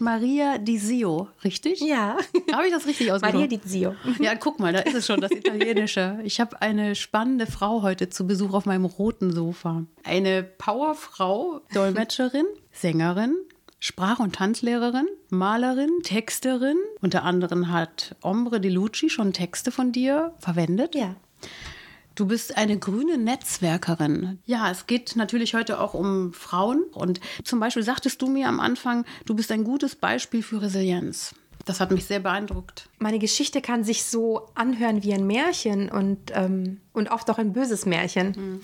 Maria Di Zio, richtig? Ja. Habe ich das richtig ausgesprochen? Maria Di Zio. Ja, guck mal, da ist es schon, das Italienische. Ich habe eine spannende Frau heute zu Besuch auf meinem roten Sofa. Eine Powerfrau, Dolmetscherin, Sängerin, Sprach- und Tanzlehrerin, Malerin, Texterin. Unter anderem hat Ombre Di Lucci schon Texte von dir verwendet. Ja. Du bist eine grüne Netzwerkerin. Ja, es geht natürlich heute auch um Frauen. Und zum Beispiel sagtest du mir am Anfang, du bist ein gutes Beispiel für Resilienz. Das hat mich sehr beeindruckt. Meine Geschichte kann sich so anhören wie ein Märchen und, ähm, und oft auch ein böses Märchen. Mhm.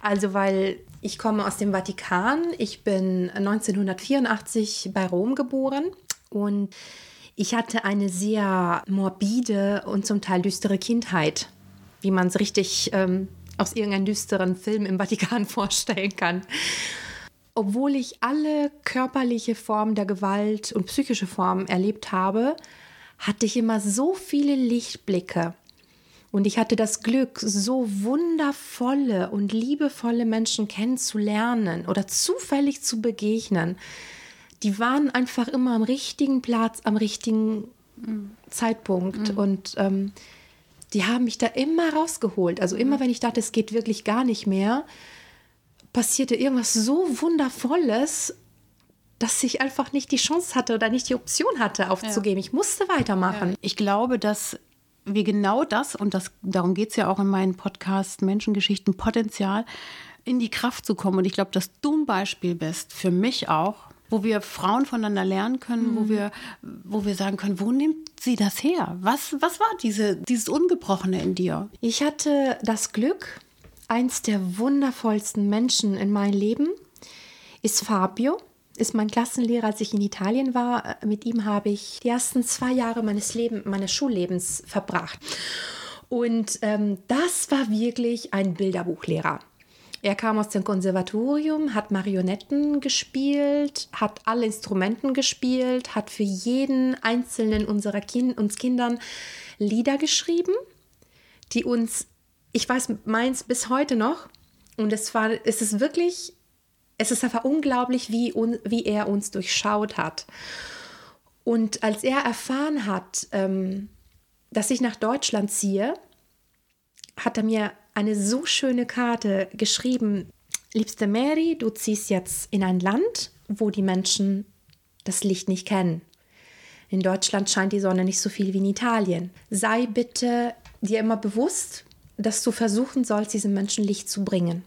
Also, weil ich komme aus dem Vatikan. Ich bin 1984 bei Rom geboren und ich hatte eine sehr morbide und zum Teil düstere Kindheit wie man es richtig ähm, aus irgendeinem düsteren Film im Vatikan vorstellen kann. Obwohl ich alle körperliche Formen der Gewalt und psychische Formen erlebt habe, hatte ich immer so viele Lichtblicke. Und ich hatte das Glück, so wundervolle und liebevolle Menschen kennenzulernen oder zufällig zu begegnen. Die waren einfach immer am richtigen Platz, am richtigen mhm. Zeitpunkt. Mhm. Und ähm, die haben mich da immer rausgeholt. Also immer, wenn ich dachte, es geht wirklich gar nicht mehr, passierte irgendwas so Wundervolles, dass ich einfach nicht die Chance hatte oder nicht die Option hatte, aufzugeben. Ja. Ich musste weitermachen. Ja. Ich glaube, dass wir genau das, und das, darum geht es ja auch in meinem Podcast Menschengeschichten, Potenzial, in die Kraft zu kommen. Und ich glaube, dass du ein Beispiel bist, für mich auch, wo wir Frauen voneinander lernen können, mhm. wo, wir, wo wir sagen können, wo nimmt sie das her? Was, was war diese, dieses Ungebrochene in dir? Ich hatte das Glück, eins der wundervollsten Menschen in meinem Leben ist Fabio ist mein Klassenlehrer, als ich in Italien war. Mit ihm habe ich die ersten zwei Jahre meines, Leben, meines Schullebens verbracht. Und ähm, das war wirklich ein Bilderbuchlehrer. Er kam aus dem Konservatorium, hat Marionetten gespielt, hat alle Instrumenten gespielt, hat für jeden einzelnen unserer kind, uns Kindern Lieder geschrieben, die uns, ich weiß meins bis heute noch, und es war, es ist wirklich, es ist einfach unglaublich, wie, wie er uns durchschaut hat. Und als er erfahren hat, ähm, dass ich nach Deutschland ziehe, hat er mir eine so schöne Karte geschrieben. Liebste Mary, du ziehst jetzt in ein Land, wo die Menschen das Licht nicht kennen. In Deutschland scheint die Sonne nicht so viel wie in Italien. Sei bitte dir immer bewusst, dass du versuchen sollst, diesen Menschen Licht zu bringen.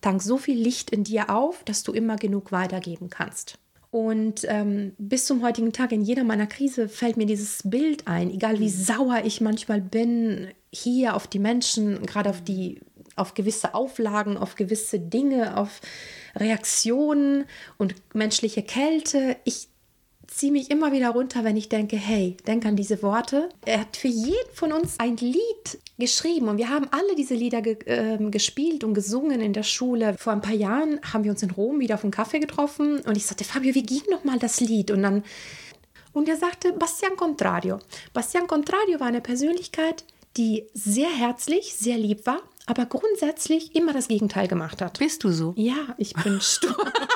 Tank so viel Licht in dir auf, dass du immer genug weitergeben kannst. Und ähm, bis zum heutigen Tag, in jeder meiner Krise, fällt mir dieses Bild ein, egal wie sauer ich manchmal bin, hier auf die Menschen, gerade auf die, auf gewisse Auflagen, auf gewisse Dinge, auf Reaktionen und menschliche Kälte. Ich ziehe mich immer wieder runter, wenn ich denke, hey, denk an diese Worte. Er hat für jeden von uns ein Lied geschrieben und wir haben alle diese Lieder ge äh, gespielt und gesungen in der Schule. Vor ein paar Jahren haben wir uns in Rom wieder auf einen Kaffee getroffen und ich sagte, Fabio, wie ging noch mal das Lied? Und dann und er sagte Bastian Contrario. Bastian Contrario war eine Persönlichkeit, die sehr herzlich, sehr lieb war, aber grundsätzlich immer das Gegenteil gemacht hat. Bist du so? Ja, ich bin stur.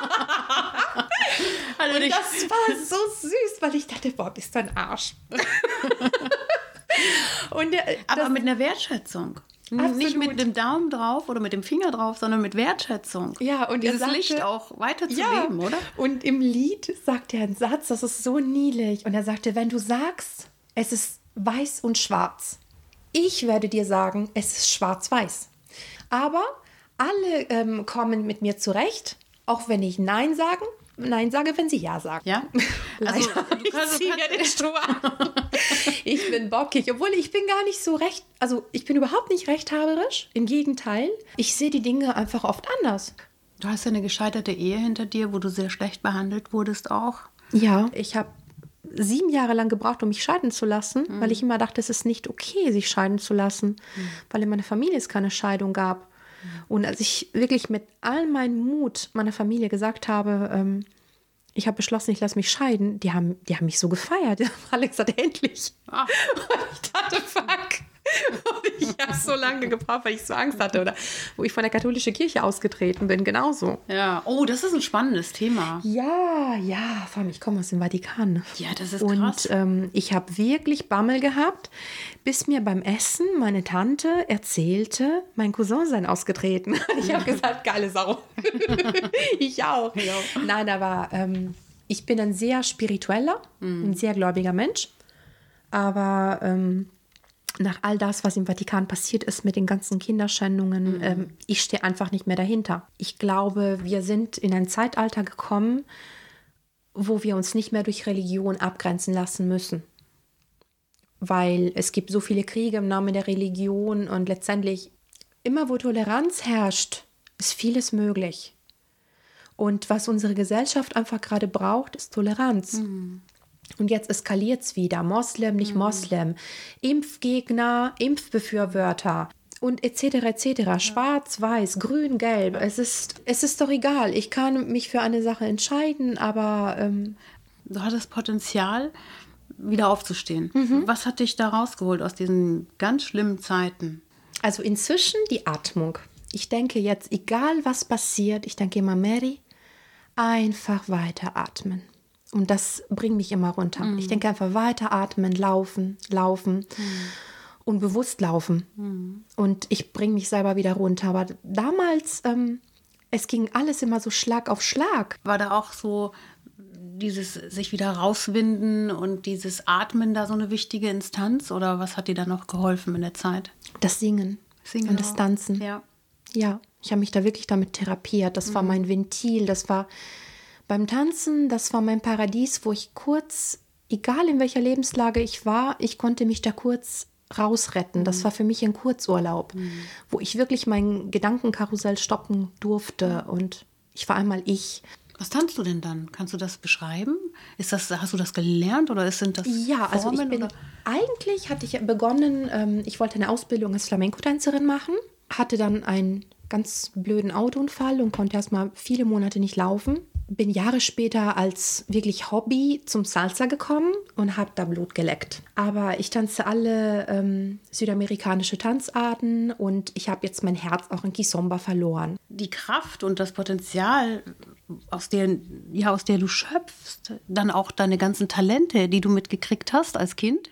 also und das war so süß, weil ich dachte, boah, bist du ein Arsch. und, äh, aber mit einer Wertschätzung. Absolut. Nicht mit dem Daumen drauf oder mit dem Finger drauf, sondern mit Wertschätzung. Ja, und dieses sagte, Licht auch weiterzuleben, ja, oder? Und im Lied sagt er einen Satz, das ist so niedlich. Und er sagte, wenn du sagst, es ist weiß und schwarz, ich werde dir sagen, es ist schwarz-weiß. Aber alle ähm, kommen mit mir zurecht, auch wenn ich Nein sagen, Nein sage, wenn sie Ja sagen. Ja? Also, ich ziehe mir den Stroh an. ich bin bockig, obwohl ich bin gar nicht so recht, also ich bin überhaupt nicht rechthaberisch. Im Gegenteil, ich sehe die Dinge einfach oft anders. Du hast ja eine gescheiterte Ehe hinter dir, wo du sehr schlecht behandelt wurdest auch. Ja, ich habe sieben Jahre lang gebraucht, um mich scheiden zu lassen, mhm. weil ich immer dachte, es ist nicht okay, sich scheiden zu lassen, mhm. weil in meiner Familie es keine Scheidung gab. Und als ich wirklich mit all meinem Mut meiner Familie gesagt habe, ähm, ich habe beschlossen, ich lasse mich scheiden, die haben, die haben mich so gefeiert. Die haben alle gesagt, endlich. Ach. Und ich dachte, fuck. Und ich habe so lange gebraucht, weil ich so Angst hatte. Oder wo ich von der katholischen Kirche ausgetreten bin, genauso. Ja, oh, das ist ein spannendes Thema. Ja, ja, vor allem, ich komme aus dem Vatikan. Ja, das ist krass. Und ähm, ich habe wirklich Bammel gehabt, bis mir beim Essen meine Tante erzählte, mein Cousin sei ausgetreten. Ich habe gesagt, geile Sau. ich auch. Ja. Nein, aber ähm, ich bin ein sehr spiritueller, mhm. ein sehr gläubiger Mensch. Aber ähm, nach all das, was im Vatikan passiert ist mit den ganzen Kinderschändungen, mhm. ähm, ich stehe einfach nicht mehr dahinter. Ich glaube, wir sind in ein Zeitalter gekommen, wo wir uns nicht mehr durch Religion abgrenzen lassen müssen. Weil es gibt so viele Kriege im Namen der Religion und letztendlich immer wo Toleranz herrscht, ist vieles möglich. Und was unsere Gesellschaft einfach gerade braucht, ist Toleranz. Mhm. Und jetzt eskaliert es wieder. Moslem, nicht mhm. Moslem. Impfgegner, Impfbefürworter und etc. etc. Schwarz, weiß, grün, gelb. Es ist, es ist doch egal. Ich kann mich für eine Sache entscheiden, aber. Ähm, du hattest Potenzial, wieder aufzustehen. Mhm. Was hat dich da rausgeholt aus diesen ganz schlimmen Zeiten? Also inzwischen die Atmung. Ich denke jetzt, egal was passiert, ich denke immer, Mary, einfach weiter atmen. Und das bringt mich immer runter. Mhm. Ich denke einfach weiter atmen, laufen, laufen mhm. und bewusst laufen. Mhm. Und ich bringe mich selber wieder runter. Aber damals, ähm, es ging alles immer so Schlag auf Schlag. War da auch so dieses sich wieder rauswinden und dieses Atmen da so eine wichtige Instanz? Oder was hat dir da noch geholfen in der Zeit? Das Singen, Singen und das Tanzen. Ja. Ja, ich habe mich da wirklich damit therapiert. Das war mhm. mein Ventil. Das war beim Tanzen, das war mein Paradies, wo ich kurz, egal in welcher Lebenslage ich war, ich konnte mich da kurz rausretten. Das mhm. war für mich ein Kurzurlaub, mhm. wo ich wirklich mein Gedankenkarussell stoppen durfte und ich war einmal ich. Was tanzt du denn dann? Kannst du das beschreiben? Ist das, hast du das gelernt oder sind das Ja, Formen, also ich bin, oder? eigentlich hatte ich begonnen, ähm, ich wollte eine Ausbildung als Flamenco-Tänzerin machen, hatte dann einen ganz blöden Autounfall und konnte erst mal viele Monate nicht laufen bin Jahre später als wirklich Hobby zum Salsa gekommen und habe da Blut geleckt. Aber ich tanze alle ähm, südamerikanische Tanzarten und ich habe jetzt mein Herz auch in Kizomba verloren. Die Kraft und das Potenzial, aus der, ja, aus der du schöpfst, dann auch deine ganzen Talente, die du mitgekriegt hast als Kind,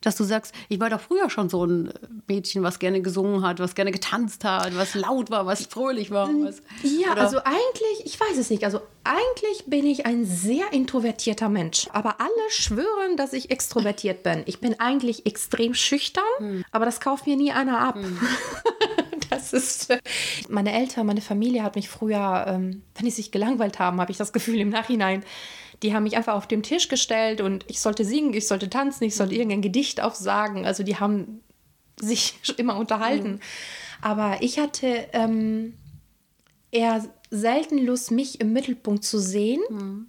dass du sagst, ich war doch früher schon so ein Mädchen, was gerne gesungen hat, was gerne getanzt hat, was laut war, was fröhlich war. Mm, was, ja, oder? also eigentlich, ich weiß es nicht. Also eigentlich bin ich ein sehr introvertierter Mensch. Aber alle schwören, dass ich extrovertiert bin. Ich bin eigentlich extrem schüchtern, hm. aber das kauft mir nie einer ab. Hm. das ist. Meine Eltern, meine Familie hat mich früher, ähm, wenn sie sich gelangweilt haben, habe ich das Gefühl im Nachhinein die haben mich einfach auf den Tisch gestellt und ich sollte singen, ich sollte tanzen, ich sollte mhm. irgendein Gedicht aufsagen. Also die haben sich immer unterhalten. Mhm. Aber ich hatte ähm, eher selten Lust, mich im Mittelpunkt zu sehen. Mhm.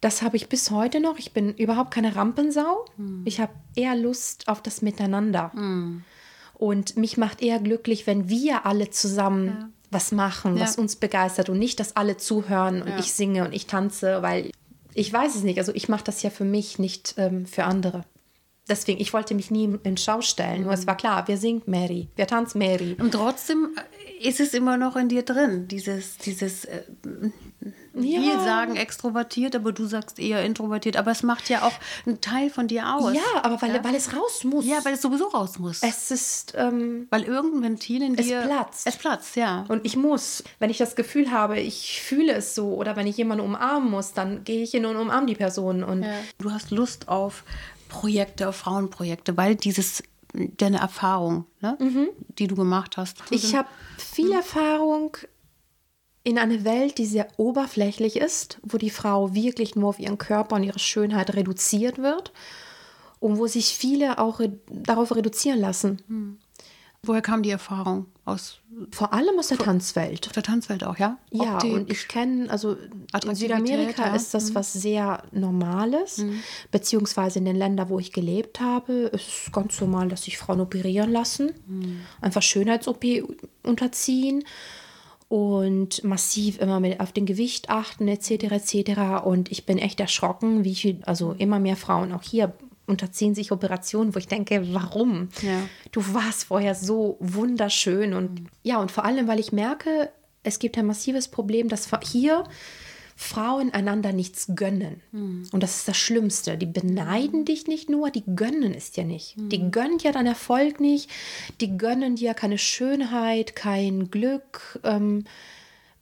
Das habe ich bis heute noch. Ich bin überhaupt keine Rampensau. Mhm. Ich habe eher Lust auf das Miteinander. Mhm. Und mich macht eher glücklich, wenn wir alle zusammen ja. was machen, ja. was uns begeistert und nicht, dass alle zuhören und ja. ich singe und ich tanze, weil ich weiß es nicht. Also ich mache das ja für mich, nicht ähm, für andere. Deswegen, ich wollte mich nie in Schau stellen. Mhm. Nur es war klar, wir singen Mary, wir tanzen Mary. Und trotzdem ist es immer noch in dir drin, dieses, dieses äh, ja. Wir sagen extrovertiert, aber du sagst eher introvertiert. Aber es macht ja auch einen Teil von dir aus. Ja, aber weil, ja? weil es raus muss. Ja, weil es sowieso raus muss. Es ist. Ähm, weil irgendein Ventil in dir. Es platzt. Es platzt, ja. Und ich muss. Wenn ich das Gefühl habe, ich fühle es so oder wenn ich jemanden umarmen muss, dann gehe ich hin und umarme die Person. Und ja. Du hast Lust auf Projekte, auf Frauenprojekte, weil dieses deine Erfahrung, ne, mhm. die du gemacht hast. Ich habe viel Erfahrung in eine Welt, die sehr oberflächlich ist, wo die Frau wirklich nur auf ihren Körper und ihre Schönheit reduziert wird und wo sich viele auch re darauf reduzieren lassen. Hm. Woher kam die Erfahrung? Aus Vor allem aus der Tanzwelt. der Tanzwelt auch, ja? Ja, Optik. und ich kenne, also in Südamerika ja. Mhm. ist das was sehr Normales, beziehungsweise in den Ländern, wo ich gelebt habe, ist es ganz normal, dass sich Frauen operieren lassen, Mhm. einfach Schönheits-OP unterziehen und massiv immer mit auf den Gewicht achten etc. etc. Und ich bin echt erschrocken, wie viel, also immer mehr Frauen auch hier unterziehen sich Operationen, wo ich denke, warum? Ja. Du warst vorher so wunderschön und ja, und vor allem, weil ich merke, es gibt ein massives Problem, dass hier Frauen einander nichts gönnen. Und das ist das Schlimmste. Die beneiden dich nicht nur, die gönnen es dir nicht. Die gönnen dir deinen Erfolg nicht, die gönnen dir keine Schönheit, kein Glück. Ähm,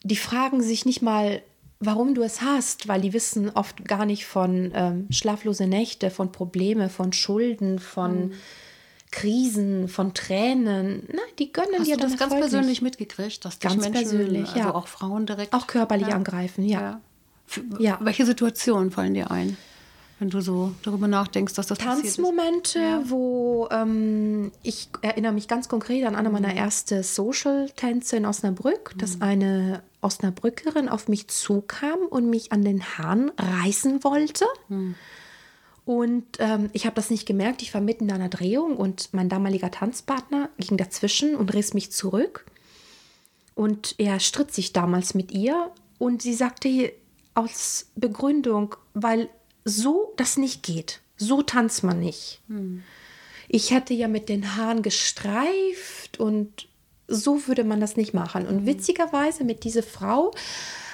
die fragen sich nicht mal, warum du es hast, weil die wissen oft gar nicht von ähm, schlaflose Nächte, von Probleme, von Schulden, von Krisen, von Tränen. Nein, die gönnen Hast dir du das ganz Erfolg persönlich mitgekriegt, dass dich Ganz Menschen, persönlich, also ja. auch Frauen direkt Auch körperlich Ja. angreifen, ja. Ja. Für, Ja. Welche Situationen fallen dir ein, wenn du so darüber nachdenkst, dass das passiert ist? Tanzmomente, wo ähm, ich erinnere mich ganz konkret an eine meiner ersten Social-Tänze in Osnabrück, dass eine Osnabrückerin auf mich zukam und mich an den Haaren reißen wollte. Und ähm, ich habe das nicht gemerkt. Ich war mitten in einer Drehung und mein damaliger Tanzpartner ging dazwischen und riss mich zurück. Und er stritt sich damals mit ihr und sie sagte aus Begründung, weil so das nicht geht. So tanzt man nicht. Ich hätte ja mit den Haaren gestreift und so würde man das nicht machen. Und witzigerweise mit dieser Frau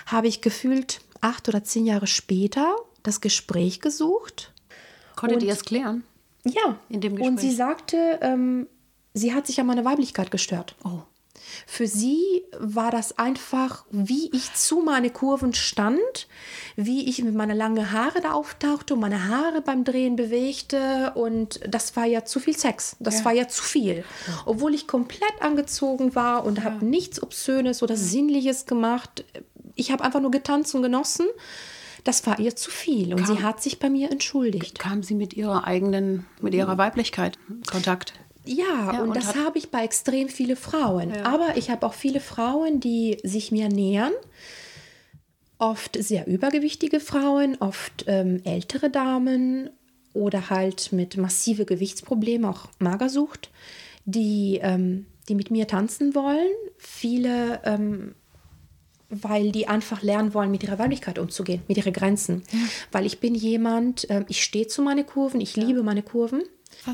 habe ich gefühlt acht oder zehn Jahre später das Gespräch gesucht. Konntet ihr es klären? Ja. In dem und sie Gespräch? sagte, ähm, sie hat sich an meiner Weiblichkeit gestört. Oh. Für sie war das einfach, wie ich zu meine Kurven stand, wie ich mit meinen langen Haare da auftauchte und meine Haare beim Drehen bewegte. Und das war ja zu viel Sex. Das Ja. war ja zu viel. Obwohl ich komplett angezogen war und habe nichts Obszönes oder Sinnliches gemacht. Ich habe einfach nur getanzt und genossen. Das war ihr zu viel. Und sie hat sich bei mir entschuldigt. Kam sie mit ihrer eigenen, mit ihrer Weiblichkeit in Kontakt? Ja, Ja, und, und das habe ich bei extrem viele Frauen. Aber ich habe auch viele Frauen, die sich mir nähern. Oft sehr übergewichtige Frauen, oft ähm, ältere Damen oder halt mit massive Gewichtsproblemen, auch Magersucht, die, ähm, die mit mir tanzen wollen. Viele, ähm, weil die einfach lernen wollen, mit ihrer Weiblichkeit umzugehen, mit ihren Grenzen. Weil ich bin jemand, ähm, ich stehe zu meinen Kurven, ich liebe meine Kurven.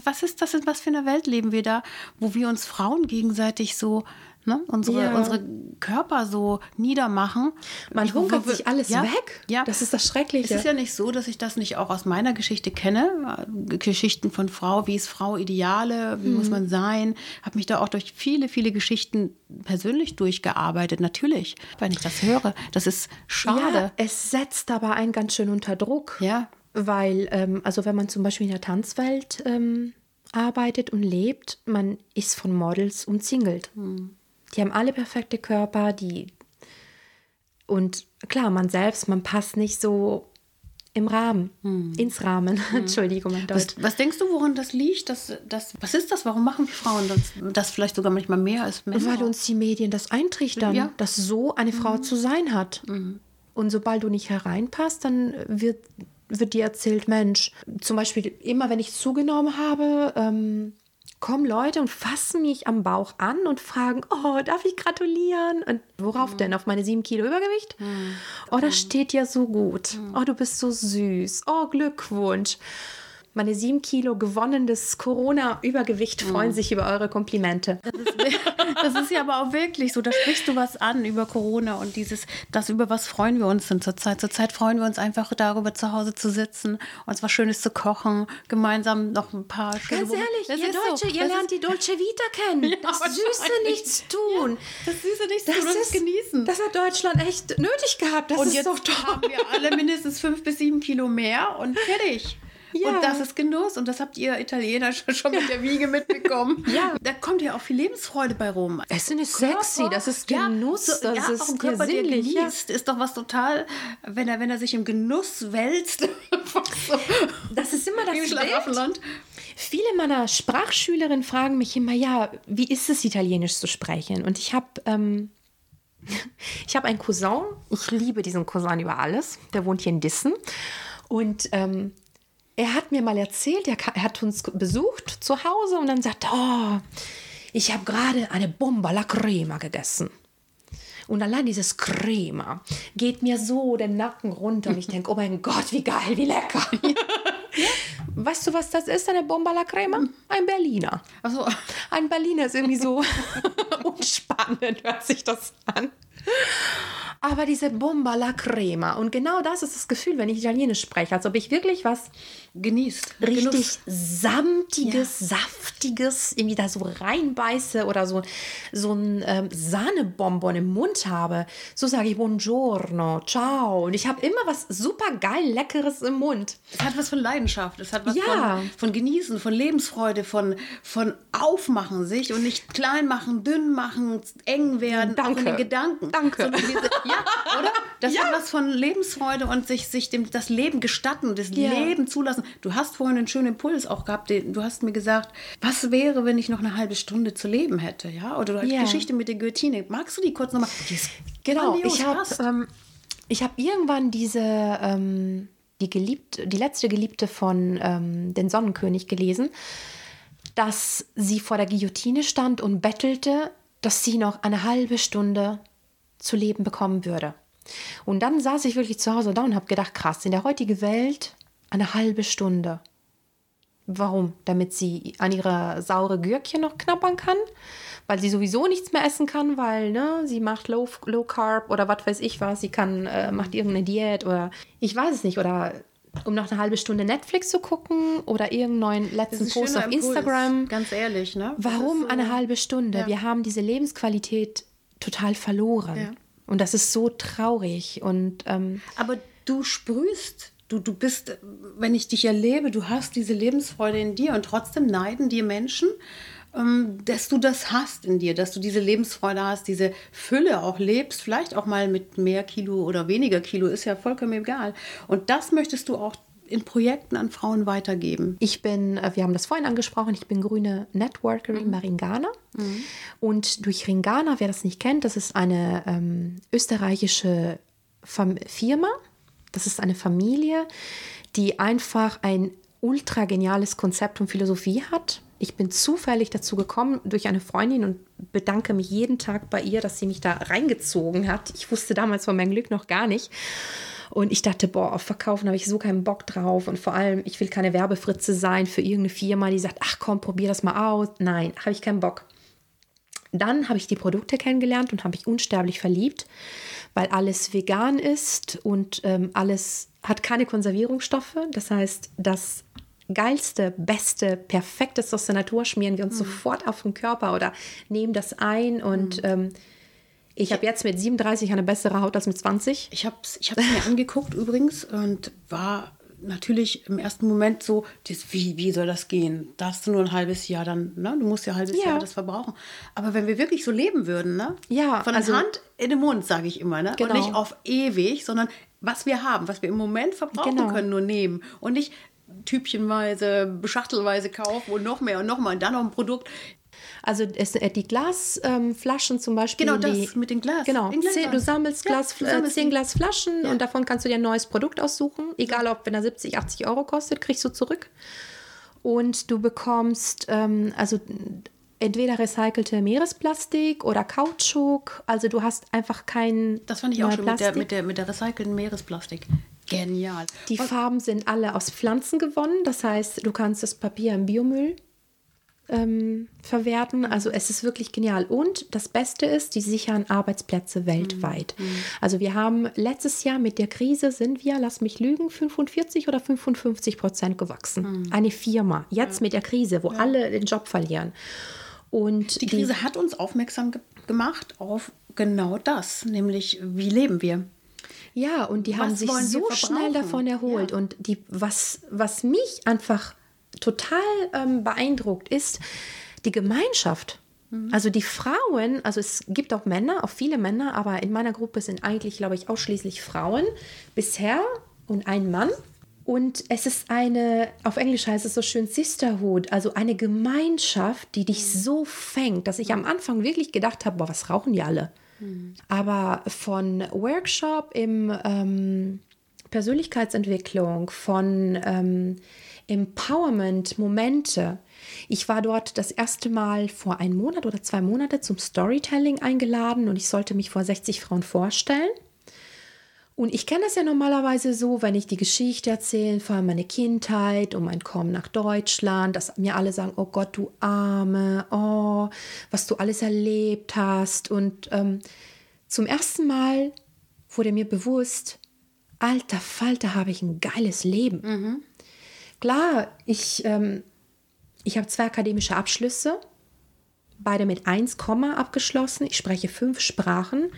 Was ist das, in was für einer Welt leben wir da, wo wir uns Frauen gegenseitig so, ne, unsere, Ja. unsere Körper so niedermachen? Man hunkert sich alles ja, weg. Ja. Das ist das Schreckliche. Es ist ja nicht so, dass ich das nicht auch aus meiner Geschichte kenne. Äh, Geschichten von Frau, wie ist Frau Ideale, wie Mhm. muss man sein. Habe mich da auch durch viele, viele Geschichten persönlich durchgearbeitet. Natürlich, wenn ich das höre. Das ist Ja, schade. es setzt aber einen ganz schön unter Druck. Ja. Weil, ähm, also wenn man zum Beispiel in der Tanzwelt ähm, arbeitet und lebt, man ist von Models umzingelt. Hm. Die haben alle perfekte Körper, die und klar, man selbst, man passt nicht so im Rahmen, ins Rahmen. Entschuldigung, mein Deutsch. Hm. Was, was denkst du, woran das liegt? Das, das, was ist das? Warum machen wir Frauen das, das vielleicht sogar manchmal mehr als Männer? Weil uns die Medien das eintrichtern, Ja. dass so eine Frau zu sein hat. Und sobald du nicht hereinpasst, dann wird, wird dir erzählt, Mensch, zum Beispiel immer wenn ich zugenommen habe, ähm, kommen Leute und fassen mich am Bauch an und fragen, oh, darf ich gratulieren? Und worauf denn? Auf meine sieben Kilo Übergewicht? Oh, das steht ja so gut. Oh, du bist so süß. Oh, Glückwunsch. Meine sieben Kilo gewonnenes Corona-Übergewicht freuen sich über eure Komplimente. Das ist ja aber auch wirklich so. Da sprichst du was an über Corona und dieses, das über was freuen wir uns denn zurzeit? Zurzeit freuen wir uns einfach darüber, zu Hause zu sitzen, uns was Schönes zu kochen, gemeinsam noch ein paar schöne Ganz ehrlich, Das ihr ist so. Deutsche, ihr Das lernt die Dolce Vita kennen. das Süße nichts tun. Das Süße nichts tun und es genießen. Das hat Deutschland echt nötig gehabt. Das und ist jetzt doch toll. haben wir alle mindestens fünf bis sieben Kilo mehr und fertig. Ja. Und das ist Genuss und das habt ihr Italiener schon mit der Wiege mitbekommen. Ja. Da kommt ja auch viel Lebensfreude bei rum. Essen ist sexy, das ist Ja, Genuss, so, das ja, ist auch ein Körper, der. Ja. genießt, ist doch was total, wenn er, wenn er sich im Genuss wälzt. so. Das ist immer das Bild. Viele meiner Sprachschülerinnen fragen mich immer, ja, wie ist es, Italienisch zu sprechen? Und ich habe ähm, ich habe einen Cousin. Ich liebe diesen Cousin über alles. Der wohnt hier in Dissen. Und ähm, er hat mir mal erzählt, er, er, hat uns besucht zu Hause und dann sagt, oh, ich habe gerade eine Bomba la Crema gegessen. Und allein dieses Crema geht mir so den Nacken runter und ich denke, oh mein Gott, wie geil, wie lecker. Weißt du, was das ist, eine Bomba la Crema? Ein Berliner. Also Ein Berliner ist irgendwie so unspannend, hört sich das an. Aber diese Bomba la Crema. Und genau das ist das Gefühl, wenn ich Italienisch spreche. Als ob ich wirklich was genießt. richtig Genuss. samtiges, saftiges irgendwie da so reinbeiße oder so, so ein ähm, Sahnebonbon im Mund habe. So sage ich Buongiorno, ciao. Und ich habe immer was super geil Leckeres im Mund. Es hat was von Leidenschaft, es hat was Ja. von, von Genießen, von Lebensfreude, von, von Aufmachen sich und nicht klein machen, dünn machen, eng werden, auch in Danke. den Gedanken. Danke. Sondern diese, ja, oder? Das hat was von Lebensfreude und sich, sich dem, das Leben gestatten, das Ja. Leben zulassen. Du hast vorhin einen schönen Impuls auch gehabt, den, du hast mir gesagt, was wäre, wenn ich noch eine halbe Stunde zu leben hätte, ja? Oder du hast Ja. Geschichte mit der Goethine. Magst du die kurz nochmal? Die ist Genau, grandios, ich habe ähm, ich hab irgendwann diese, ähm, die, geliebte, die letzte Geliebte von ähm, Den Sonnenkönig gelesen, dass sie vor der Guillotine stand und bettelte, dass sie noch eine halbe Stunde zu leben bekommen würde. Und dann saß ich wirklich zu Hause da und habe gedacht, krass, in der heutigen Welt eine halbe Stunde. Warum? Damit sie an ihre saure Gürkchen noch knabbern kann? Weil sie sowieso nichts mehr essen kann, weil ne, sie macht Low, Low Carb oder was weiß ich was. Sie kann, äh, macht irgendeine Diät oder ich weiß es nicht. Oder um noch eine halbe Stunde Netflix zu gucken oder irgendeinen letzten Post auf Impuls, Instagram. Ganz ehrlich, ne? Warum so- eine halbe Stunde? Ja. Wir haben diese Lebensqualität total verloren. Ja. Und das ist so traurig. Und ähm, Aber du sprühst, du, du bist, wenn ich dich erlebe, du hast diese Lebensfreude in dir und trotzdem neiden dir Menschen, ähm, dass du das hast in dir, dass du diese Lebensfreude hast, diese Fülle auch lebst, vielleicht auch mal mit mehr Kilo oder weniger Kilo, ist ja vollkommen egal. Und das möchtest du auch in Projekten an Frauen weitergeben. Ich bin, äh, wir haben das vorhin angesprochen, ich bin grüne Networkerin bei Ringana. Und durch Ringana, wer das nicht kennt, das ist eine ähm, österreichische Fam Firma. Das ist eine Familie, die einfach ein ultra geniales Konzept und Philosophie hat. Ich bin zufällig dazu gekommen durch eine Freundin und bedanke mich jeden Tag bei ihr, dass sie mich da reingezogen hat. Ich wusste damals von meinem Glück noch gar nicht. Und ich dachte, boah, auf Verkaufen habe ich so keinen Bock drauf. Und vor allem, ich will keine Werbefritze sein für irgendeine Firma, die sagt, ach komm, probier das mal aus. Nein, habe ich keinen Bock. Dann habe ich die Produkte kennengelernt und habe mich unsterblich verliebt, weil alles vegan ist und ähm, alles hat keine Konservierungsstoffe. Das heißt, das geilste, beste, perfekteste aus der Natur schmieren wir uns sofort auf den Körper oder nehmen das ein. Und ähm, ich habe jetzt mit 37 eine bessere Haut als mit 20. Ich habe es ich hab's mir angeguckt übrigens und war natürlich im ersten Moment so, das, wie, wie soll das gehen? Darfst du nur ein halbes Jahr dann, ne? Du musst ja ein halbes Ja. Jahr das verbrauchen. Aber wenn wir wirklich so leben würden, ne? Ja, Von also- der Hand in den Mund, sage ich immer, ne? Genau. Und nicht auf ewig, sondern was wir haben, was wir im Moment verbrauchen Genau. können, nur nehmen. Und nicht tübchenweise, schachtelweise kaufen und noch mehr und noch mal und dann noch ein Produkt. Also es, äh, die Glasflaschen zum Beispiel. Genau die, das, mit den Glas- Genau, zehn, du sammelst, Ja, Glas, du äh, sammelst zehn die. Glas Flaschen Ja. und davon kannst du dir ein neues Produkt aussuchen. Egal, ob wenn er 70, 80 Euro kostet, kriegst du zurück. Und du bekommst ähm, also entweder recycelte Meeresplastik oder Kautschuk. Also du hast einfach kein Das fand ich auch schon mit der, mit, der, mit der recycelten Meeresplastik. Genial. Die Farben sind alle aus Pflanzen gewonnen. Das heißt, du kannst das Papier im Biomüll ähm, verwerten. Also es ist wirklich genial. Und das Beste ist, die sichern Arbeitsplätze weltweit. Also wir haben letztes Jahr mit der Krise sind wir, lass mich lügen, 45 oder 55 Prozent gewachsen. Eine Firma. Jetzt mit der Krise, wo alle den Job verlieren. Und Die Krise hat uns aufmerksam ge gemacht auf genau das, nämlich wie leben wir. Ja, und die haben sich so schnell davon erholt. Ja. Und die, was, was mich einfach total ähm, beeindruckt, ist die Gemeinschaft. Mhm. Also die Frauen, also es gibt auch Männer, auch viele Männer, aber in meiner Gruppe sind eigentlich, glaube ich, ausschließlich Frauen bisher und ein Mann. Und es ist eine, auf Englisch heißt es so schön Sisterhood, also eine Gemeinschaft, die dich so fängt, dass ich am Anfang wirklich gedacht habe, boah, was rauchen die alle? Aber von Workshop im ähm, Persönlichkeitsentwicklung, von ähm, Empowerment-Momente. Ich war dort das erste Mal vor einem Monat oder zwei Monate zum Storytelling eingeladen und ich sollte mich vor 60 Frauen vorstellen. Und ich kenne das ja normalerweise so, wenn ich die Geschichte erzähle, vor allem meine Kindheit und mein Kommen nach Deutschland, dass mir alle sagen, oh Gott, du Arme, oh, was du alles erlebt hast. Und ähm, zum ersten Mal wurde mir bewusst, alter Falter, habe ich ein geiles Leben. Mhm. Klar, ich, ähm, ich habe zwei akademische Abschlüsse, beide mit 1, abgeschlossen. Ich spreche fünf Sprachen.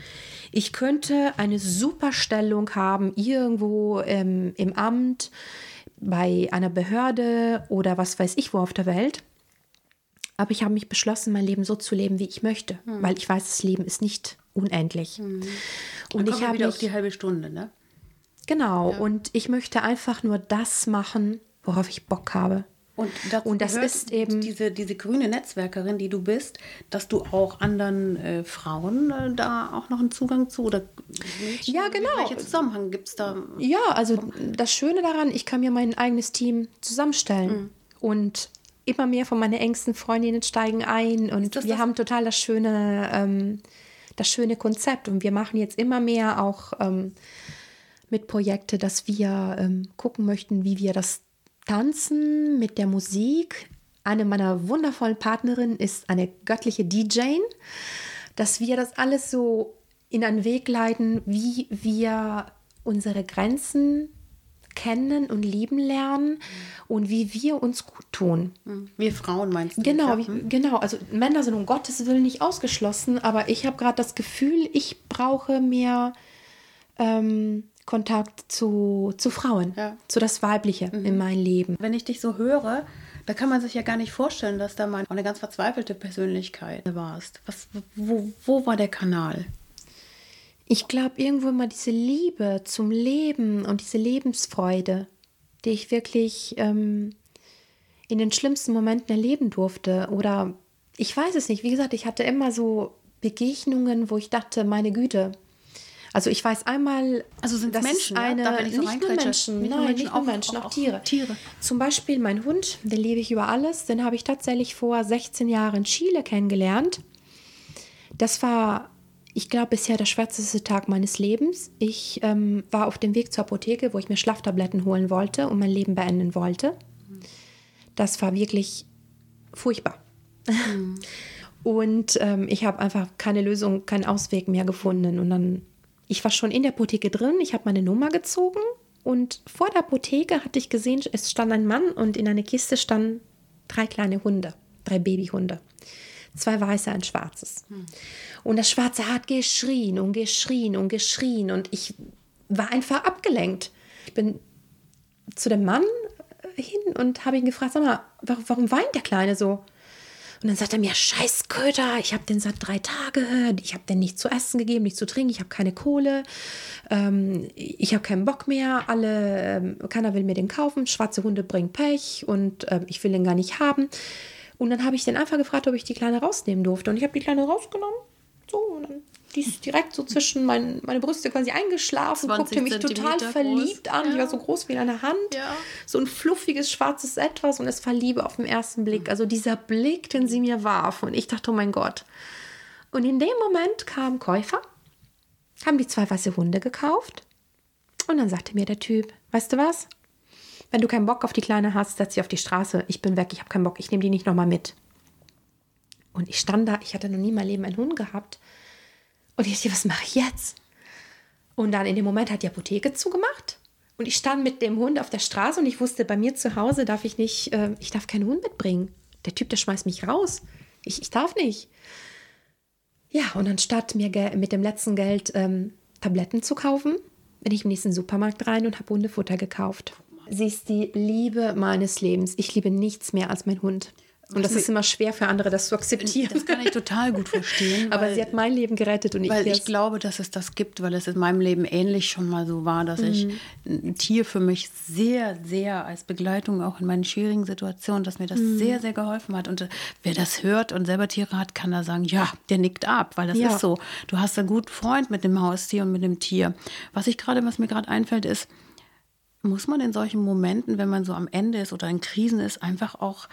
Ich könnte eine super Stellung haben irgendwo ähm, im Amt, bei einer Behörde oder was weiß ich wo auf der Welt. Aber ich habe mich beschlossen, mein Leben so zu leben, wie ich möchte, hm. weil ich weiß, das Leben ist nicht unendlich. Hm. Und ich habe wieder auf die halbe Stunde, ne? Genau. Ja. Und ich möchte einfach nur das machen, worauf ich Bock habe. Und, und das ist eben diese, diese grüne Netzwerkerin, die du bist, dass du auch anderen äh, Frauen äh, da auch noch einen Zugang zu oder Mädchen, ja genau. Welcher Zusammenhang gibt es da? Ja, also das Schöne daran, ich kann mir mein eigenes Team zusammenstellen mhm. und immer mehr von meinen engsten Freundinnen steigen ein und wir das? haben total das schöne, ähm, das schöne Konzept und wir machen jetzt immer mehr auch ähm, mit Projekte, dass wir ähm, gucken möchten, wie wir das Tanzen mit der Musik. Eine meiner wundervollen Partnerinnen ist eine göttliche DJ, dass wir das alles so in einen Weg leiten, wie wir unsere Grenzen kennen und lieben lernen und wie wir uns gut tun. Hm. Wir Frauen meinst du? Genau, wie, genau. Also Männer sind um Gottes Willen nicht ausgeschlossen, aber ich habe gerade das Gefühl, ich brauche mehr ähm, Kontakt zu, zu Frauen, ja. zu das Weibliche mhm. in meinem Leben. Wenn ich dich so höre, da kann man sich ja gar nicht vorstellen, dass da mal eine ganz verzweifelte Persönlichkeit warst. Was, wo, wo war der Kanal? Ich glaube, irgendwo immer diese Liebe zum Leben und diese Lebensfreude, die ich wirklich ähm, in den schlimmsten Momenten erleben durfte. Oder ich weiß es nicht. Wie gesagt, ich hatte immer so Begegnungen, wo ich dachte, meine Güte, also ich weiß einmal, also sind das Menschen, eine, ja? nicht, nur Menschen, nicht, nein, Menschen, nicht nur Menschen, auch, auch, Tiere. Tiere. Zum Beispiel mein Hund, den liebe ich über alles, den habe ich tatsächlich vor 16 Jahren in Chile kennengelernt. Das war, ich glaube, bisher der schwärzeste Tag meines Lebens. Ich ähm, war auf dem Weg zur Apotheke, wo ich mir Schlaftabletten holen wollte und mein Leben beenden wollte. Das war wirklich furchtbar. Mhm. Und ähm, ich habe einfach keine Lösung, keinen Ausweg mehr gefunden. Und dann ich war schon in der Apotheke drin, ich habe meine Nummer gezogen und vor der Apotheke hatte ich gesehen, es stand ein Mann und in einer Kiste standen drei kleine Hunde, drei Babyhunde. Zwei weiße, ein schwarzes. Hm. Und das Schwarze hat geschrien und geschrien und geschrien und ich war einfach abgelenkt. Ich bin zu dem Mann hin und habe ihn gefragt, sag mal, warum weint der Kleine so? Und dann sagt er mir, scheiß Köter, ich habe den seit drei Tagen, ich habe den nichts zu essen gegeben, nichts zu trinken, ich habe keine Kohle, ähm, ich habe keinen Bock mehr, alle, ähm, keiner will mir den kaufen, schwarze Hunde bringen Pech und ähm, ich will den gar nicht haben. Und dann habe ich den einfach gefragt, ob ich die Kleine rausnehmen durfte. Und ich habe die Kleine rausgenommen. So, und dann die ist direkt so zwischen mein, meine Brüste quasi eingeschlafen, guckte mich total verliebt groß. an. Ja. Die war so groß wie in einer Hand. Ja. So ein fluffiges schwarzes Etwas und es war Liebe auf den ersten Blick. Also dieser Blick, den sie mir warf. Und ich dachte, oh mein Gott. Und in dem Moment kamen Käufer, haben die zwei weiße Hunde gekauft. Und dann sagte mir der Typ, weißt du was? Wenn du keinen Bock auf die Kleine hast, setz sie auf die Straße. Ich bin weg, ich habe keinen Bock, ich nehme die nicht nochmal mit. Und ich stand da, ich hatte noch nie mein Leben einen Hund gehabt. Und ich dachte, was mache ich jetzt? Und dann in dem Moment hat die Apotheke zugemacht. Und ich stand mit dem Hund auf der Straße und ich wusste, bei mir zu Hause darf ich nicht, äh, ich darf keinen Hund mitbringen. Der Typ, der schmeißt mich raus. Ich, ich darf nicht. Ja, und anstatt mir mit dem letzten Geld ähm, Tabletten zu kaufen, bin ich im nächsten Supermarkt rein und habe Hundefutter gekauft. Sie ist die Liebe meines Lebens. Ich liebe nichts mehr als mein Hund. Und das ist immer schwer für andere, das zu akzeptieren. Das kann ich total gut verstehen. Aber sie hat mein Leben gerettet und ich Weil ich glaube, dass es das gibt, weil es in meinem Leben ähnlich schon mal so war, dass ich ein Tier für mich sehr, sehr als Begleitung auch in meinen schwierigen Situationen, dass mir das sehr, sehr geholfen hat. Und äh, wer das hört und selber Tiere hat, kann da sagen, ja, der nickt ab, weil das Ja. ist so. Du hast einen guten Freund mit dem Haustier und mit dem Tier. Was ich gerade, was mir gerade einfällt, ist, muss man in solchen Momenten, wenn man so am Ende ist oder in Krisen ist, einfach auch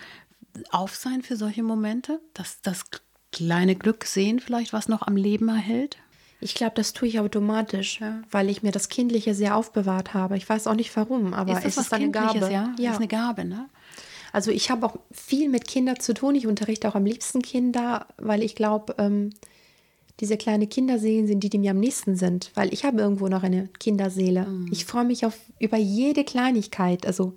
auf sein für solche Momente? Das, das kleine Glück sehen vielleicht, was noch am Leben erhält? Ich glaube, das tue ich automatisch, Ja. weil ich mir das Kindliche sehr aufbewahrt habe. Ich weiß auch nicht warum, aber ist das es was ist eine Gabe. ja? Das ist eine Gabe, ne? Also ich habe auch viel mit Kindern zu tun. Ich unterrichte auch am liebsten Kinder, weil ich glaube, ähm, diese kleine Kinderseelen sind die, die mir am nächsten sind, weil ich habe irgendwo noch eine Kinderseele. Ich freue mich auf über jede Kleinigkeit. Also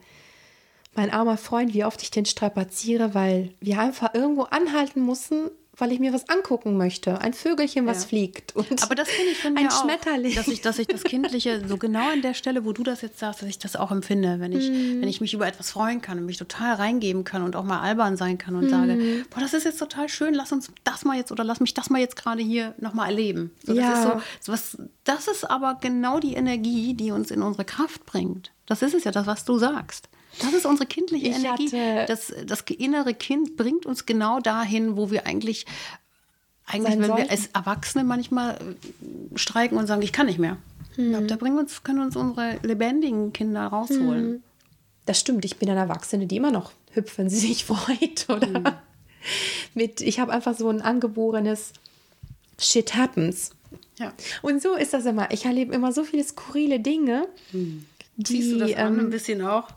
mein armer Freund, wie oft ich den strapaziere, weil wir einfach irgendwo anhalten mussten, weil ich mir was angucken möchte. Ein Vögelchen, was Ja. fliegt. Und Aber das finde ich von ein mir auch, Schmetterling. dass ich, dass ich das Kindliche so genau an der Stelle, wo du das jetzt sagst, dass ich das auch empfinde, wenn ich, Mhm. wenn ich mich über etwas freuen kann und mich total reingeben kann und auch mal albern sein kann und Mhm. sage, boah, das ist jetzt total schön, lass uns das mal jetzt oder lass mich das mal jetzt gerade hier nochmal erleben. So, das Ja. ist so, so was, das ist aber genau die Energie, die uns in unsere Kraft bringt. Das ist es ja, das, was du sagst. Das ist unsere kindliche Ich Energie. Das, das innere Kind bringt uns genau dahin, wo wir eigentlich eigentlich, wenn wir als Erwachsene manchmal äh, streiken und sagen, ich kann nicht mehr. Ich Mhm. glaube, da bringen uns, können uns unsere lebendigen Kinder rausholen. Das stimmt, ich bin eine Erwachsene, die immer noch hüpft, wenn sie sich freut. Oder Mhm. mit, ich habe einfach so ein angeborenes Shit happens. Ja. Und so ist das immer. Ich erlebe immer so viele skurrile Dinge, die Hm. Siehst du das an, ein ähm, bisschen auch?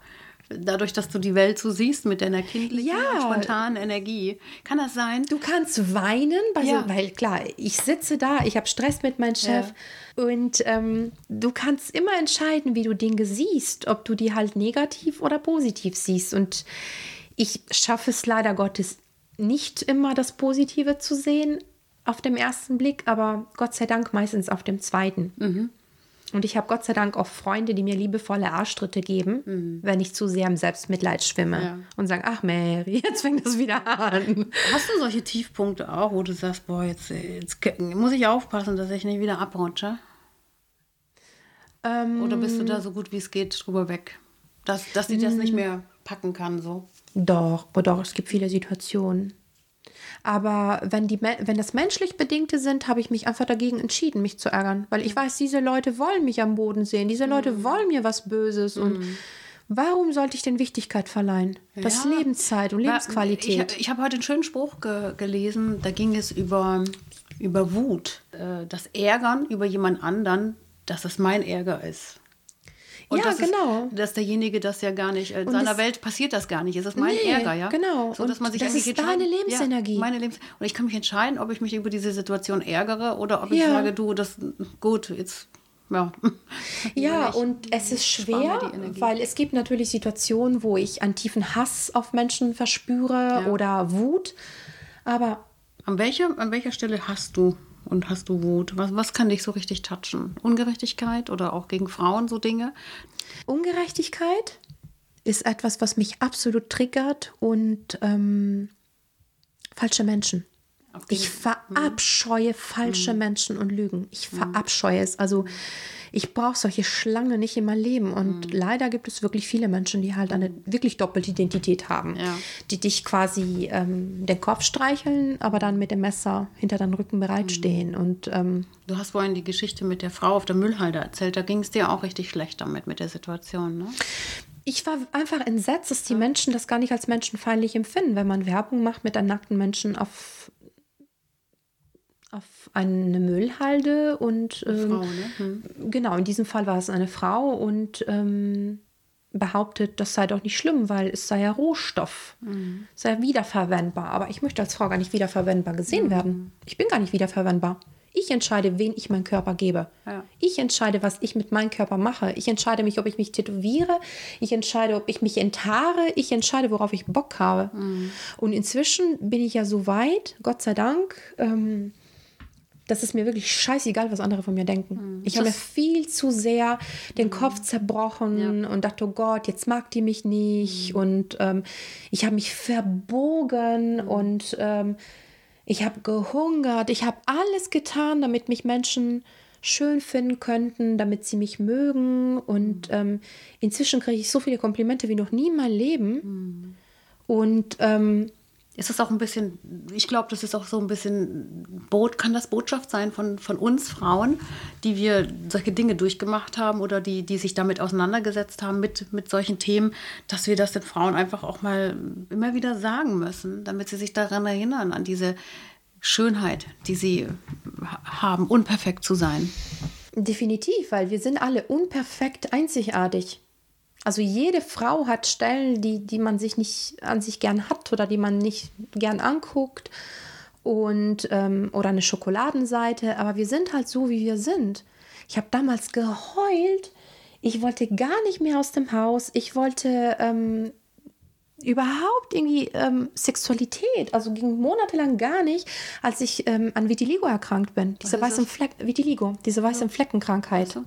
Dadurch, dass du die Welt so siehst mit deiner kindlichen, Ja. spontanen Energie. Kann das sein? Du kannst weinen, bei Ja. so, weil klar, ich sitze da, ich habe Stress mit meinem Chef und ähm, du kannst immer entscheiden, wie du Dinge siehst, ob du die halt negativ oder positiv siehst. Und ich schaffe es leider Gottes nicht immer das Positive zu sehen auf dem ersten Blick, aber Gott sei Dank meistens auf dem zweiten. Mhm. Und ich habe Gott sei Dank auch Freunde, die mir liebevolle Arschtritte geben, wenn ich zu sehr im Selbstmitleid schwimme Mhm. Ja. und sagen, ach Mary, jetzt fängt das wieder an. Hast du solche Tiefpunkte auch, wo du sagst, boah, jetzt, jetzt muss ich aufpassen, dass ich nicht wieder abrutsche? Ähm, Oder bist du da so gut wie es geht drüber weg? Dass, dass sie das nicht mehr packen kann, so? Doch, oh doch, es gibt viele Situationen. Aber wenn, die, wenn das menschlich Bedingte sind, habe ich mich einfach dagegen entschieden, mich zu ärgern. Weil ich weiß, diese Leute wollen mich am Boden sehen. Diese Leute wollen mir was Böses. Und warum sollte ich denn Wichtigkeit verleihen? Das ist Ja. Lebenszeit und Lebensqualität. Ich, ich habe heute einen schönen Spruch ge gelesen, da ging es über, über Wut. Äh, Das Ärgern über jemand anderen, dass es mein Ärger ist. Ja, das genau. Ist, dass derjenige das ja gar nicht, in Und seiner Welt passiert das gar nicht. Es ist mein Nee, Ärger, ja. genau. So, dass Und man sich das ist deine Lebensenergie. Ja, meine Lebens und ich kann mich entscheiden, ob ich mich über diese Situation ärgere oder ob ich Ja. sage, du, das gut, jetzt, ja. Ja, und es ist spare mir schwer, weil es gibt natürlich Situationen, wo ich einen tiefen Hass auf Menschen verspüre Ja. oder Wut. Aber An welcher, an welcher Stelle hast du und hast du Wut? Was, was kann dich so richtig touchen? Ungerechtigkeit oder auch gegen Frauen so Dinge? Ungerechtigkeit ist etwas, was mich absolut triggert und ähm, falsche Menschen. Ich verabscheue falsche Menschen und Lügen. Ich verabscheue es. Also ich brauche solche Schlangen nicht in meinem Leben. Und leider gibt es wirklich viele Menschen, die halt eine wirklich doppelte Identität haben. Ja. Die dich quasi ähm, den Kopf streicheln, aber dann mit dem Messer hinter deinem Rücken bereitstehen. Und ähm, Du hast vorhin die Geschichte mit der Frau auf der Müllhalde erzählt. Da ging es dir auch richtig schlecht damit, mit der Situation, ne? Ich war einfach entsetzt, dass die Menschen das gar nicht als menschenfeindlich empfinden, wenn man Werbung macht mit einem nackten Menschen auf, auf eine Müllhalde und ähm, Frau, ne? Hm. genau, in diesem Fall war es eine Frau und ähm, behauptet, das sei doch nicht schlimm, weil es sei ja Rohstoff, Mhm. sei wiederverwendbar. Aber ich möchte als Frau gar nicht wiederverwendbar gesehen Mhm. werden. Ich bin gar nicht wiederverwendbar. Ich entscheide, wen ich meinen Körper gebe. Ja. Ich entscheide, was ich mit meinem Körper mache. Ich entscheide mich, ob ich mich tätowiere. Ich entscheide, ob ich mich enthaare. Ich entscheide, worauf ich Bock habe. Und inzwischen bin ich ja so weit, Gott sei Dank, ähm, das ist mir wirklich scheißegal, was andere von mir denken. Ich habe mir viel zu sehr den Kopf zerbrochen und dachte, oh Gott, jetzt mag die mich nicht. Und ähm, ich habe mich verbogen und ähm, ich habe gehungert. Ich habe alles getan, damit mich Menschen schön finden könnten, damit sie mich mögen. Und ähm, inzwischen kriege ich so viele Komplimente wie noch nie in meinem Leben. Und ähm, Ist das auch ein bisschen, ich glaube, das ist auch so ein bisschen, kann das Botschaft sein von, von uns Frauen, die wir solche Dinge durchgemacht haben oder die, die sich damit auseinandergesetzt haben mit, mit solchen Themen, dass wir das den Frauen einfach auch mal immer wieder sagen müssen, damit sie sich daran erinnern, an diese Schönheit, die sie ha- haben, unperfekt zu sein. Definitiv, weil wir sind alle unperfekt einzigartig. Also jede Frau hat Stellen, die, die man sich nicht an sich gern hat oder die man nicht gern anguckt und ähm, oder eine Schokoladenseite, aber wir sind halt so, wie wir sind. Ich habe damals geheult. Ich wollte gar nicht mehr aus dem Haus. Ich wollte ähm, überhaupt irgendwie ähm, Sexualität, also ging monatelang gar nicht, als ich ähm, an Vitiligo erkrankt bin. Diese weißen? Fleck, Vitiligo, diese weißen Fleckenkrankheit.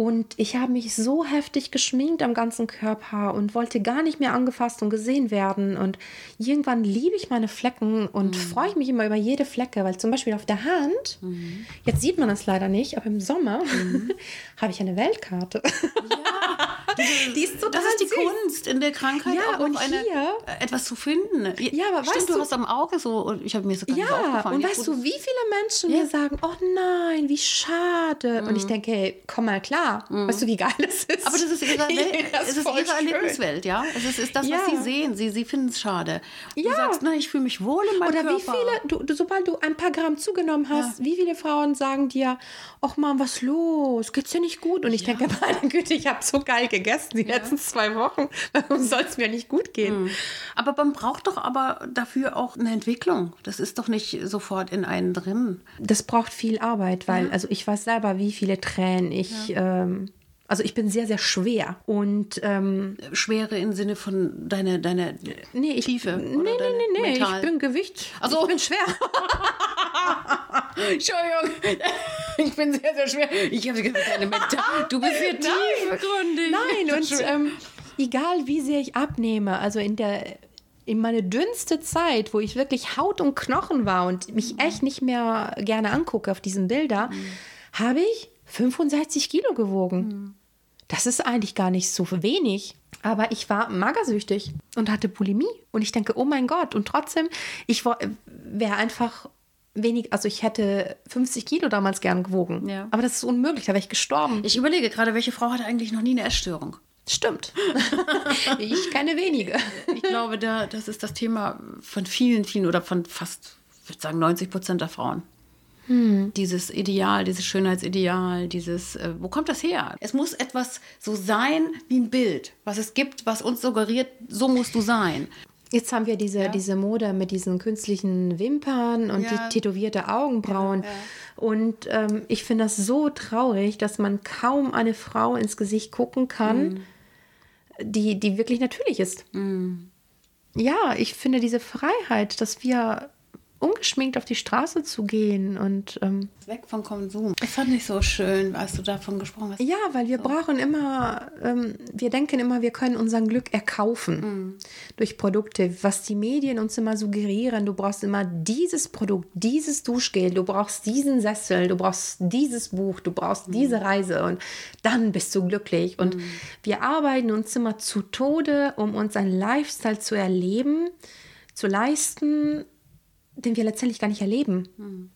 Und ich habe mich so heftig geschminkt am ganzen Körper und wollte gar nicht mehr angefasst und gesehen werden. Und irgendwann liebe ich meine Flecken und freue ich mich immer über jede Flecke, weil zum Beispiel auf der Hand, jetzt sieht man das leider nicht, aber im Sommer habe ich eine Weltkarte. die ist total Das ist die süß. Kunst in der Krankheit Ja, auch und eine, hier- äh, etwas zu finden. Ja, aber Stimmt, weißt du du- hast am Auge so, und ich habe mir sogar nicht Ja, aufgefallen. und Ja, weißt du, wie viele Menschen Ja. mir sagen, oh nein, wie schade. Und ich denke, hey, komm mal klar. Weißt du, wie geil das ist? Aber das ist ihre, Welt, Das es ist ihre. Erlebniswelt, ja. Es ist, ist das, Ja. was sie sehen. Sie, sie finden es schade. Du Ja. sagst, na, ich fühle mich wohl in meinem Oder Körper. wie viele, du, sobald du ein paar Gramm zugenommen hast, wie viele Frauen sagen dir, ach Mann, was los? Geht's dir nicht gut? Und ich denke, meine Güte, ich habe so geil gegessen die letzten zwei Wochen. Warum soll es mir nicht gut gehen? Aber man braucht doch aber dafür auch eine Entwicklung. Das ist doch nicht sofort in einen drin. Das braucht viel Arbeit, weil, also ich weiß selber, wie viele Tränen ich, ähm, also ich bin sehr, sehr schwer. Und ähm, Schwere im Sinne von deine, deine nee, ich, Tiefe. nee, oder nee, nee, nee, mental. ich bin Gewicht. Ach so. Ich bin schwer. Entschuldigung, ich bin sehr, sehr schwer. Ich habe gesagt, deine mental. Du bist sehr tiefgründig. Nein, und ähm, egal wie sehr ich abnehme, also in der in meine dünnste Zeit, wo ich wirklich Haut und Knochen war und mich echt nicht mehr gerne angucke auf diesen Bilder, habe ich 65 Kilo gewogen. Das ist eigentlich gar nicht so wenig. Aber ich war magersüchtig und hatte Bulimie. Und ich denke, oh mein Gott. Und trotzdem, ich wäre einfach wenig, also ich hätte 50 Kilo damals gern gewogen. Ja. Aber das ist unmöglich, da wäre ich gestorben. Ich überlege gerade, welche Frau hatte eigentlich noch nie eine Essstörung? Stimmt. ich kenne wenige. Ich glaube, da, das ist das Thema von vielen, vielen oder von fast, ich würde sagen, 90 Prozent der Frauen. Dieses Ideal, dieses Schönheitsideal, dieses, äh, wo kommt das her? Es muss etwas so sein wie ein Bild, was es gibt, was uns suggeriert, so musst du sein. Jetzt haben wir diese, diese Mode mit diesen künstlichen Wimpern und Ja. die tätowierte Augenbrauen. Ja, ja. Und ähm, ich finde das so traurig, dass man kaum eine Frau ins Gesicht gucken kann, die, die wirklich natürlich ist. Ja, ich finde diese Freiheit, dass wir ungeschminkt auf die Straße zu gehen und ähm, Weg vom Konsum. Das fand ich so schön, als du davon gesprochen hast. Ja, weil wir brauchen immer, ähm, wir denken immer, wir können unser Glück erkaufen durch Produkte, was die Medien uns immer suggerieren. Du brauchst immer dieses Produkt, dieses Duschgel, du brauchst diesen Sessel, du brauchst dieses Buch, du brauchst diese Reise und dann bist du glücklich. Und wir arbeiten uns immer zu Tode, um uns ein Lifestyle zu erleben, zu leisten, den wir letztendlich gar nicht erleben,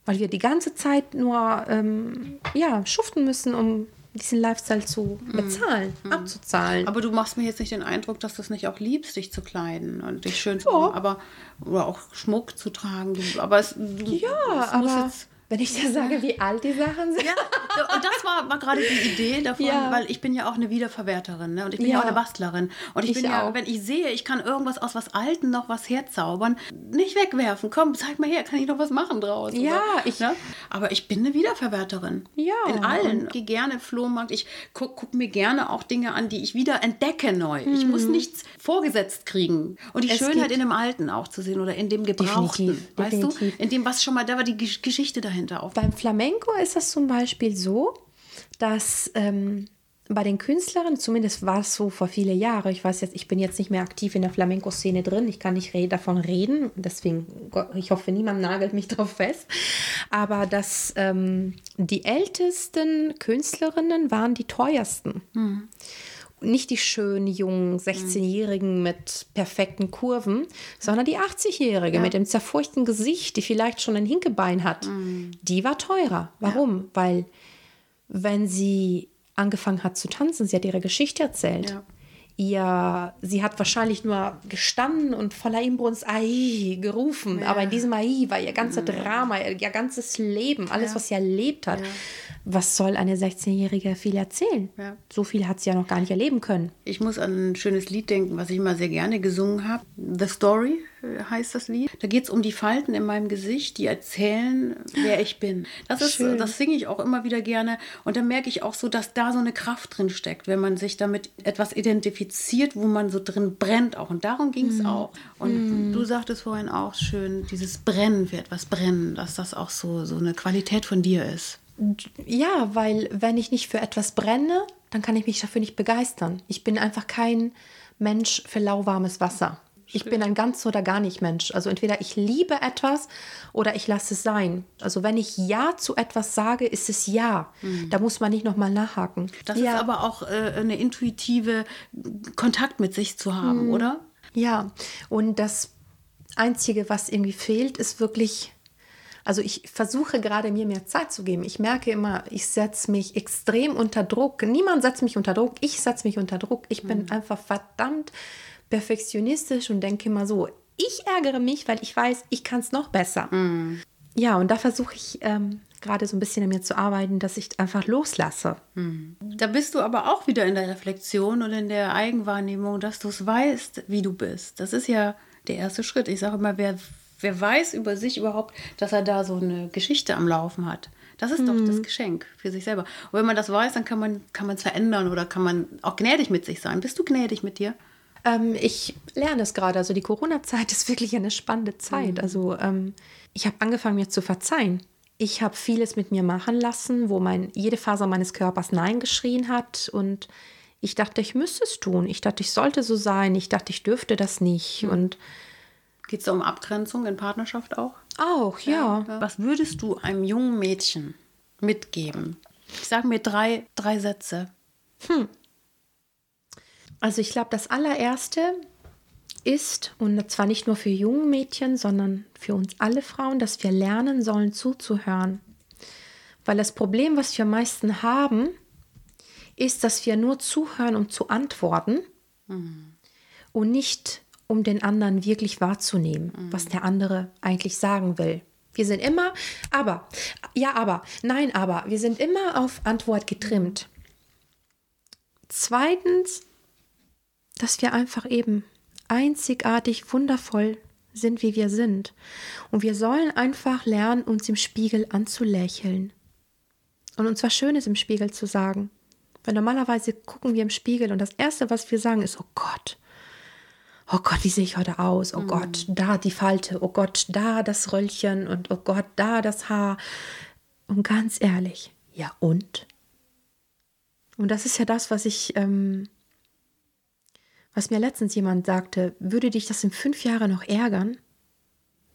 weil wir die ganze Zeit nur ähm, ja, schuften müssen, um diesen Lifestyle zu bezahlen, abzuzahlen. Aber du machst mir jetzt nicht den Eindruck, dass du es nicht auch liebst, dich zu kleiden und dich schön zu machen, aber oder auch Schmuck zu tragen. Aber es, du, ja, es aber jetzt wenn ich dir sage, wie alt die Sachen sind. Ja, und das war, war gerade die Idee davon, Ja. weil ich bin ja auch eine Wiederverwerterin ne? und ich bin Ja. ja, auch eine Bastlerin. Und ich, Ich bin ja, auch. wenn ich sehe, ich kann irgendwas aus was Alten noch was herzaubern, nicht wegwerfen. Komm, zeig mal her, kann ich noch was machen draus? Ja, oder, ich- ne? Aber ich bin eine Wiederverwerterin. Ja, In allen. Ich gehe gerne Flohmarkt. Ich gucke guck mir gerne auch Dinge an, die ich wieder entdecke neu. Ich muss nichts vorgesetzt kriegen. Und die Mhm. Es Schönheit in dem Alten auch zu sehen oder in dem Gebrauchten. Definitiv, Weißt definitiv. du? In dem, was schon mal da war, die Gesch- Geschichte dahinter. Dahinter auf? Beim Flamenco ist das zum Beispiel so, dass ähm, bei den Künstlern, zumindest war es so vor viele Jahre, ich weiß jetzt, ich bin jetzt nicht mehr aktiv in der Flamenco-Szene drin, ich kann nicht davon reden, deswegen, ich hoffe, niemand nagelt mich drauf fest, aber dass ähm, die ältesten Künstlerinnen waren die teuersten. Mhm. Nicht die schönen, jungen 16-Jährigen mit perfekten Kurven, sondern die 80-Jährige ja. mit dem zerfurchten Gesicht, die vielleicht schon ein Hinkebein hat. Mhm. Die war teurer. Warum? Ja. Weil wenn sie angefangen hat zu tanzen. Sie hat ihre Geschichte erzählt. Ja. Ihr, sie hat wahrscheinlich nur gestanden und voller Inbrunst Ai gerufen. Ja. Aber in diesem Ai war ihr ganzes Drama, ihr, ganzes Leben, alles, ja. was sie erlebt hat was soll eine 16-Jährige viel erzählen? Ja. So viel hat sie ja noch gar nicht erleben können. Ich muss an ein schönes Lied denken, was ich mal sehr gerne gesungen habe. The Story heißt das Lied. Da geht es um die Falten in meinem Gesicht, die erzählen, wer ich bin. Das, ist, das singe ich auch immer wieder gerne. Und da merke ich auch so, dass da so eine Kraft drin steckt, wenn man sich damit etwas identifiziert, wo man so drin brennt auch. Und darum ging es mm. auch. Und mm. du sagtest vorhin auch schön, dieses Brennen für etwas brennen, dass das auch so, so eine Qualität von dir ist. Ja, weil wenn ich nicht für etwas brenne, dann kann ich mich dafür nicht begeistern. Ich bin einfach kein Mensch für lauwarmes Wasser. Ich bin ein ganz oder gar nicht Mensch. Also entweder ich liebe etwas oder ich lasse es sein. Also wenn ich Ja zu etwas sage, ist es Ja. Mhm. Da muss man nicht nochmal nachhaken. Das ja. ist aber auch äh, eine intuitive Kontakt mit sich zu haben, mhm. oder? Ja, und das Einzige, was irgendwie fehlt, ist wirklich also ich versuche gerade mir mehr Zeit zu geben. Ich merke immer, ich setze mich extrem unter Druck. Niemand setzt mich unter Druck. Ich setze mich unter Druck. Ich bin mhm. einfach verdammt perfektionistisch und denke immer so, ich ärgere mich, weil ich weiß, ich kann es noch besser. Mhm. Ja, und da versuche ich ähm, gerade so ein bisschen an mir zu arbeiten, dass ich einfach loslasse. Mhm. Da bist du aber auch wieder in der Reflexion und in der Eigenwahrnehmung, dass du es weißt, wie du bist. Das ist ja der erste Schritt. Ich sage immer, wer Wer weiß über sich überhaupt, dass er da so eine Geschichte am Laufen hat? Das ist mhm. doch das mhm. Geschenk für sich selber. Und wenn man das weiß, dann kann man kann es verändern oder kann man auch gnädig mit sich sein. Bist du gnädig mit dir? Ähm, ich lerne es gerade. Also die Corona-Zeit ist wirklich eine spannende Zeit. Mhm. Also ähm, ich habe angefangen, mir zu verzeihen. Ich habe vieles mit mir machen lassen, wo mein, jede Faser meines Körpers Nein geschrien hat. Und ich dachte, ich müsste es tun. Ich dachte, ich sollte so sein. Ich dachte, ich dürfte das nicht. Mhm. Und Geht es um Abgrenzung in Partnerschaft auch? Auch, ja. ja. Was würdest du einem jungen Mädchen mitgeben? Ich sage mir drei, drei Sätze. Hm. Also ich glaube, das allererste ist, und zwar nicht nur für junge Mädchen, sondern für uns alle Frauen, dass wir lernen sollen zuzuhören. Weil das Problem, was wir meisten haben, ist, dass wir nur zuhören, um zu antworten mhm. und nicht um den anderen wirklich wahrzunehmen, mhm. was der andere eigentlich sagen will. Wir sind immer, aber, ja, aber, nein, aber, wir sind immer auf Antwort getrimmt. Zweitens, dass wir einfach eben einzigartig, wundervoll sind, wie wir sind. Und wir sollen einfach lernen, uns im Spiegel anzulächeln. Und uns was Schönes im Spiegel zu sagen. Weil normalerweise gucken wir im Spiegel und das Erste, was wir sagen, ist, oh Gott, oh Gott, wie sehe ich heute aus? Oh mhm. Gott, da die Falte, oh Gott, da das Röllchen und oh Gott, da das Haar. Und ganz ehrlich, ja und? Und das ist ja das, was ich, ähm, was mir letztens jemand sagte, würde dich das in fünf Jahren noch ärgern?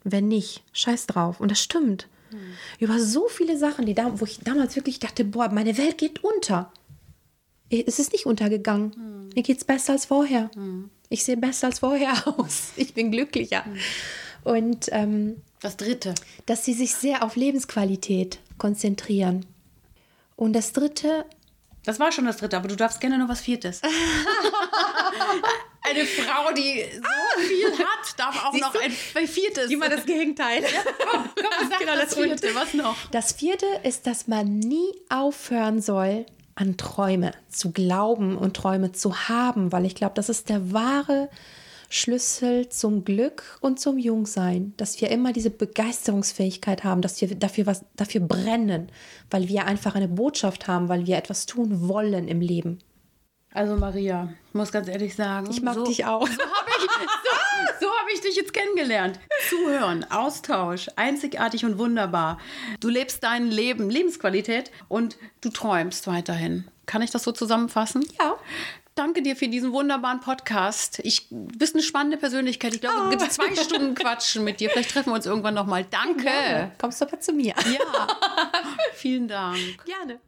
Wenn nicht, scheiß drauf. Und das stimmt. Mhm. Über so viele Sachen, die da, wo ich damals wirklich dachte, boah, meine Welt geht unter. Es ist nicht untergegangen. Mhm. Mir es besser als vorher. Mhm ich sehe besser als vorher aus. Ich bin glücklicher. Mhm. Und ähm, das Dritte. Dass sie sich sehr auf Lebensqualität konzentrieren. Und das Dritte. Das war schon das Dritte, aber du darfst gerne noch was Viertes. Eine Frau, die so ah. viel hat, darf auch Siehst noch ein, ein Viertes. Immer das Gegenteil. Ja, komm, komm, sag genau das, das Vierte. Was noch? Das Vierte ist, dass man nie aufhören soll, an Träume zu glauben und Träume zu haben, weil ich glaube, das ist der wahre Schlüssel zum Glück und zum Jungsein, dass wir immer diese Begeisterungsfähigkeit haben, dass wir dafür was dafür brennen, weil wir einfach eine Botschaft haben, weil wir etwas tun wollen im Leben. Also Maria, ich muss ganz ehrlich sagen, Ich mag so, dich auch. So habe ich, so, so hab ich dich jetzt kennengelernt. Zuhören, Austausch, einzigartig und wunderbar. Du lebst dein Leben, Lebensqualität und du träumst weiterhin. Kann ich das so zusammenfassen? Ja danke dir für diesen wunderbaren Podcast. Ich bist eine spannende Persönlichkeit. Ich glaube, ah. oh. gibt zwei Stunden Quatschen mit dir. Vielleicht treffen wir uns irgendwann nochmal. Danke. Gerne. Kommst du aber zu mir. Ja. Vielen Dank. Gerne.